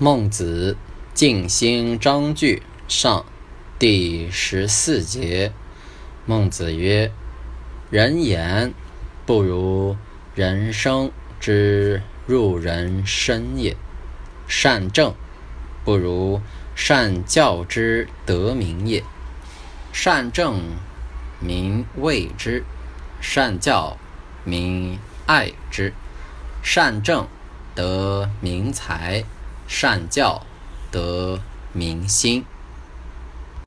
孟子尽心章句上第十四节。孟子曰：“人言不如人生之入人身也；善政不如善教之得民也。善政民畏之，善教民爱之。善政得民财。”善教得民心。